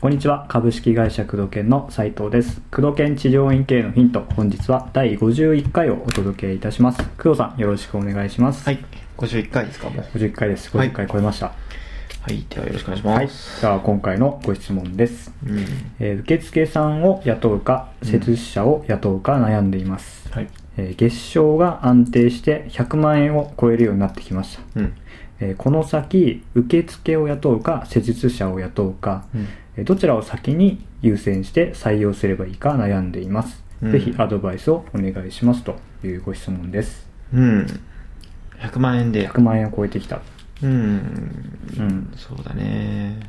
こんにちは株式会社工藤研の斉藤です工藤研地上院経営のヒント本日は第51回をお届けいたします工藤さんよろしくお願いしますはい。51回ですか、もう。51回ですはい50回超えましたはい。ではよろしくお願いしはい、ます。では今回のご質問です、うん。えー受付さんを雇うか施術者を雇うか悩んでいます、はい。えー月賞が安定して100万円を超えるようになってきました、うん。えーこの先受付を雇うか施術者を雇うか、うん。えーどちらを先に優先して採用すればいいか悩んでいます、うんぜひアドバイスをお願いしますというご質問ですうん。100万円で。100万円を超えてきたうん。うんそうだね。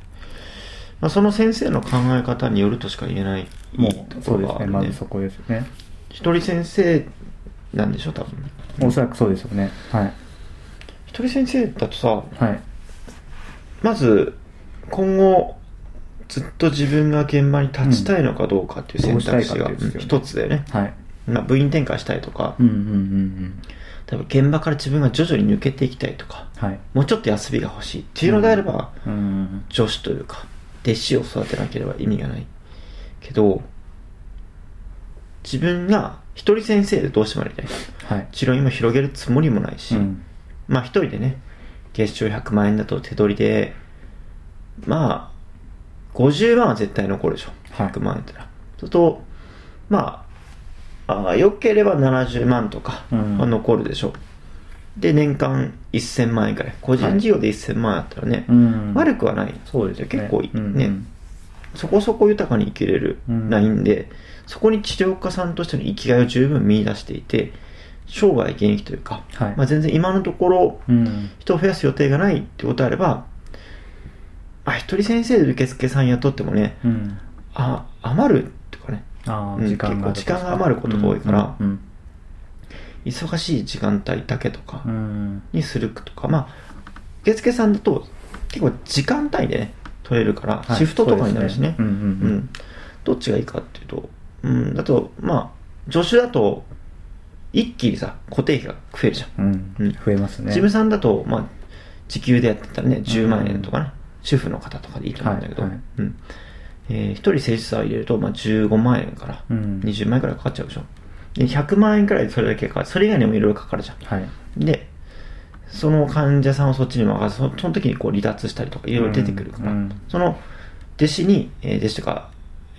まあ、その先生の考え方によるとしか言えないもうそうです。ねまずそこですよね一人先生なんでしょ、多分。おそらくそうですよね。はい。一人先生だとさ、はい。まず、今後、ずっと自分が現場に立ちたいのかどうかっていう選択肢が一つだよね。はい。まあ、部員転換したいとか、うんうんうんうん。多分現場から自分が徐々に抜けていきたいとか、はい。もうちょっと休みが欲しいっていうのであれば、うん。女子というか、弟子を育てなければ意味がない。けど、自分が一人先生でどうしてもやりたい。はい治療院も広げるつもりもないし、うんまあ一人でね、月賞100万円だと手取りで、まあ、50万は絶対残るでしょ。はい100万円ってのは。そうすると、まあ、あ良ければ70万とかうんは残るでしょう。で、年間1000万円くらい。個人事業で1000万円あったらね、うん悪くはない。そうですよね結構いいうんねそこそこ豊かに生きれるうん。ラインで、そこに治療家さんとしての生きがいを十分見出していて、生涯現役というか、はい。まあ、全然今のところうん。人を増やす予定がないってことであれば、あ、一人先生で受付さん雇ってもね、うん。あ、余るとかね、ああうん時間が結構時間が余ることが多いからうん。忙しい時間帯だけとかうんうん。にするとか、まあ、受付さんだと結構時間帯でね、取れるから、はいシフトとかになるしね。そうんうんどっちがいいかっていうと、うん、だと、まあ、助手だと、一気にさ、固定費が増えるじゃん。うんうん増えますね事務さんだと、まあ、時給でやってたらね、10万円とかね、主婦の方とかでいいと思うんだけど、うん。えー、一人施術者を入れると、まあ、15万円からうん20万円くらいかかっちゃうでしょ。で、100万円くらいでそれだけかかる。それ以外にもいろいろかかるじゃん。はいで、その患者さんをそっちに任せ、そその時にこう離脱したりとかいろいろ出てくるから、うん。うんその弟子に、えー弟子とか、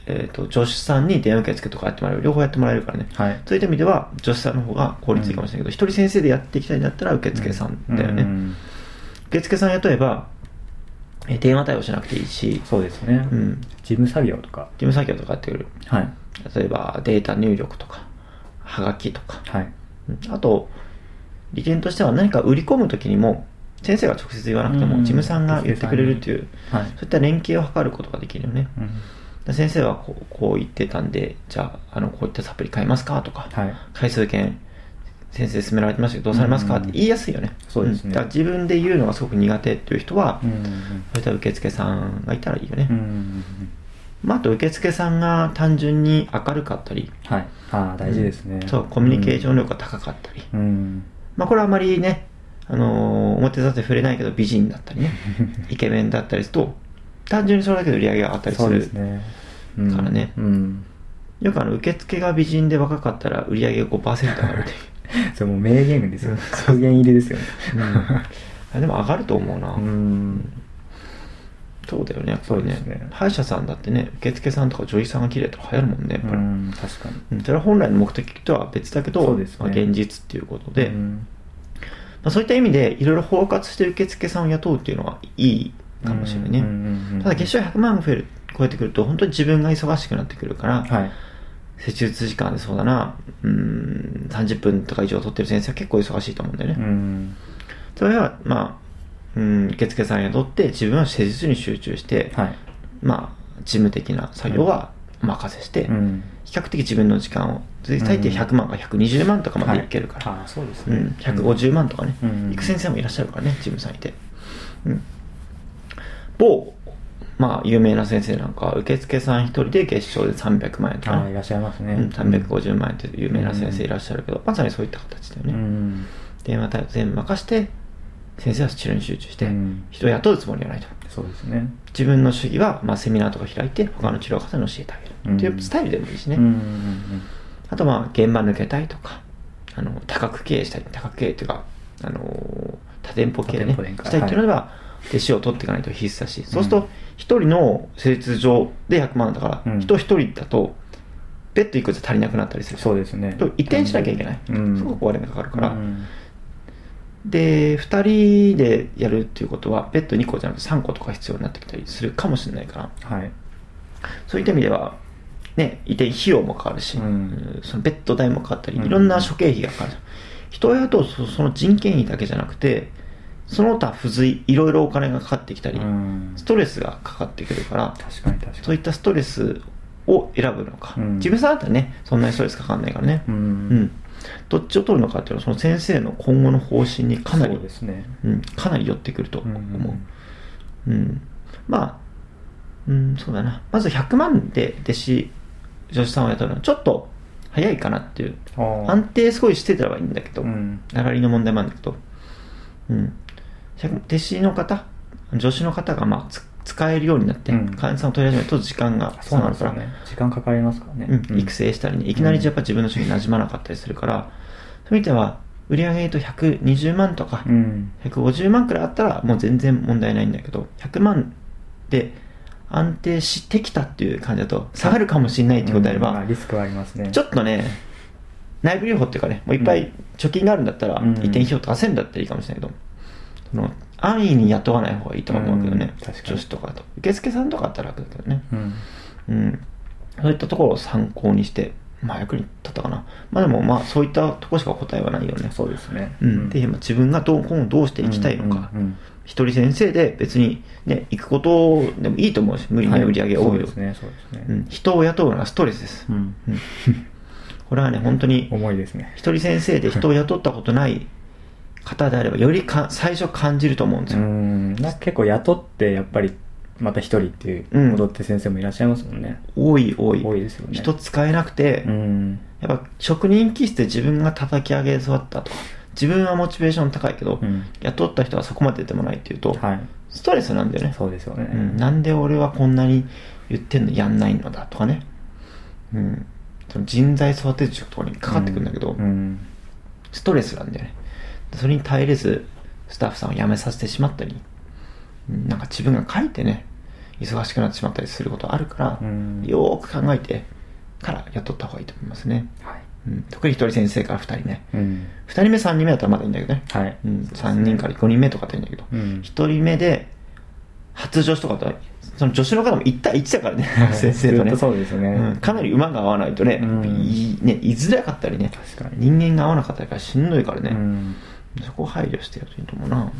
えっ、と、助手さんに電話受付とかやってもらえる、両方やってもらえるからね。はい。そういった意味では、助手さんの方が効率いいかもしれないけど、一、人先生でやっていきたいんだったら受付さんだよね。うん受付さん雇えば、えー電話対応しなくていいし、そうですね。うん。事務作業とか。事務作業とかやってくる。はい。例えば、データ入力とか、はがきとか、はい。うん。あと、利点としては何か売り込むときにも、先生が直接言わなくても、うん。事務さんが言ってくれるっていう、はい。そういった連携を図ることができるよね。うん。で先生はこうこう言ってたんで、じゃあ、あの、こういったサプリ買いますかとか、はい。回数券、先生勧められてましたけど、どうされますか？うん。って言いやすいよね。そうですね。ん。だから自分で言うのがすごく苦手っていう人は、うん。そういった受付さんがいたらいいよね。まあ、あと受付さんが単純に明るかったり、はい。ああ大事ですね。そう、コミュニケーション力が高かったり、うんまあ、これはあまりね、あのー表立って触れないけど美人だったりね、イケメンだったりすると、単純にそれだけで売り上げが上がったりする。からね。うん。よくあの、受付が美人で若かったら売り上げが5%上がるっていう。それもう名言ですよ。格言入りですよね。あでも上がると思うな。うんそうだよね、やっぱりね。ね。歯医者さんだってね、受付さんとか女医さんが綺麗とか流行るもんね、やっぱり。うん確かに。うんそれは本来の目的とは別だけど、ね。まあ、現実っていうことで、まうん。あ、そういった意味でいろいろ包括して受付さんを雇うっていうのはいいかもしれないね。うんうんうんうんただ月賞100万増える、超えてくると本当に自分が忙しくなってくるから、はい。施術時間でそうだな、うーん、30分とか以上取ってる先生は結構忙しいと思うんだよね。うん。それは、まあ、うん、受付さん雇って自分は施術に集中して、はい。まあ、事務的な作業はお任せして、うん。比較的自分の時間を、最低100万か120万とかまでい。けるから、はいああそうですね。うん、150万とかね、うん。行く先生もいらっしゃるからね、事務さんいて。うん。某、まあ、有名な先生なんかは、受付さん一人で月賞で300万円とかね、いらっしゃいますね。うん、350万円っていう有名な先生いらっしゃるけど、まさにそういった形だようね。ん。電話対応全部任して先生は治療に集中して、うん。人を雇うつもりはないと。そうですね。自分の主義は、まあ、セミナーとか開いて他の治療方に教えてあげる、うん。っていうスタイルでもいいしね、うんうんあとまあ現場抜けたいとかあの多角経営したい多角経営っていうかあの多店舗経営ねしたいっていうのでは、弟子を取っていかないと必須だし、そうすると一人の施術上で100万だから、うん。人一人だとベッド1個じゃ足りなくなったりするそうですね。と移転しなきゃいけない、うん。すごくお金がかかるから、うんで2人でやるっていうことはベッド2個じゃなくて3個とか必要になってきたりするかもしれないから。はい。そういった意味ではね移転費用もかかるし、うん。そのベッド代もかかったりうん。いろんな諸経費がかかる、人を雇うとそその人件費だけじゃなくてその他付随いろいろお金がかかってきたり、うん。ストレスがかかってくるから確かに確かに。そういったストレスを選ぶのか、うん。自分さんだったらねそんなにストレスかかんないからね、うん。うんどっちを取るのかっていうのはその先生の今後の方針にかなりねうん、かなり寄ってくると思う。ううんん。まあ、うん、そうだな。まず100万で弟子、女子さんを雇うのはちょっと早いかなっていう。安定すごいしてたらいいんだけど、うん流れの問題もあるんだけど、うん。100弟子の方、女子の方がまあつ使えるようになって、うん。患者さんを取り始めると時間がそうなんですから、よね。時間かかりますからね。うん、育成したりね、いきなりやっぱ自分の主義に馴染まなかったりするから、そういう意味では、売り上げと120万とか、うん。150万くらいあったらもう全然問題ないんだけど、100万で安定してきたっていう感じだと、下がるかもしれないってことであれうん。まば、あリスクはありますね。ちょっとね、内部留保っていうかね、もういっぱい貯金があるんだったら、うん。移転費用とかせんだったらいいかもしれないけど、その安易に雇わない方がいいとは思うけどね、うん女子とかだと。受付さんとかだったら楽だけどね。うんうん。そういったところを参考にして、まあ役に立ったかな。まあでもまあそういったところしか答えはないよね。そうですねうん。で、まあ自分がどう今後どうしていきたいのか。一人先生で別にね、行くことでもいいと思うし、無理にね、はい売り上げ多いよそうですねそうですねうん。人を雇うのはストレスです。うんうんこれはね、本当に、重いですね一人先生で人を雇ったことない方であれば、よりか最初感じると思うんですうよ。結構雇ってやっぱりまた一人っていううん戻って先生もいらっしゃいますもんね多い多い。多いですよね人使えなくて、うんやっぱ職人気質で自分が叩き上げ育ったとか、自分はモチベーション高いけど、うん雇った人はそこまで出てもないっていうと、はいストレスなんだよね。そうですよねうん、なんで俺はこんなに言ってんのやんないのだとかね。うん。その人材育てるところにかかってくるんだけど、うんストレスなんだよね。それに耐えれず、スタッフさんを辞めさせてしまったり、うんなんか自分が書いてね、忙しくなってしまったりすることあるから、うん。よーく考えてから雇った方がいいと思いますね。はい。うん、特に一人先生から二人ね。うん。二人目、三人目だったらまだいいんだけどね。はい。うん、三人から五人目とかだったらいいんだけど、うん。一人目で、初女子とかと、その女子の方も1対1だからね、先生とね。そうですよね。うん。かなり馬が合わないとね、うん。いね、居づらかったりね、確かに。人間が合わなかったりからしんどいからね、うんそこを配慮してやるといいと思うな。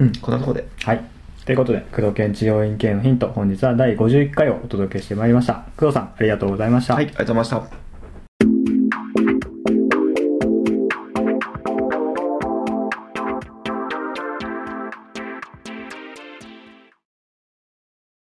うん、こんなとこで。はい。ということで、工藤研治療院系のヒント、本日は第51回をお届けしてまいりました。工藤さん、ありがとうございました。はい、ありがとうございました。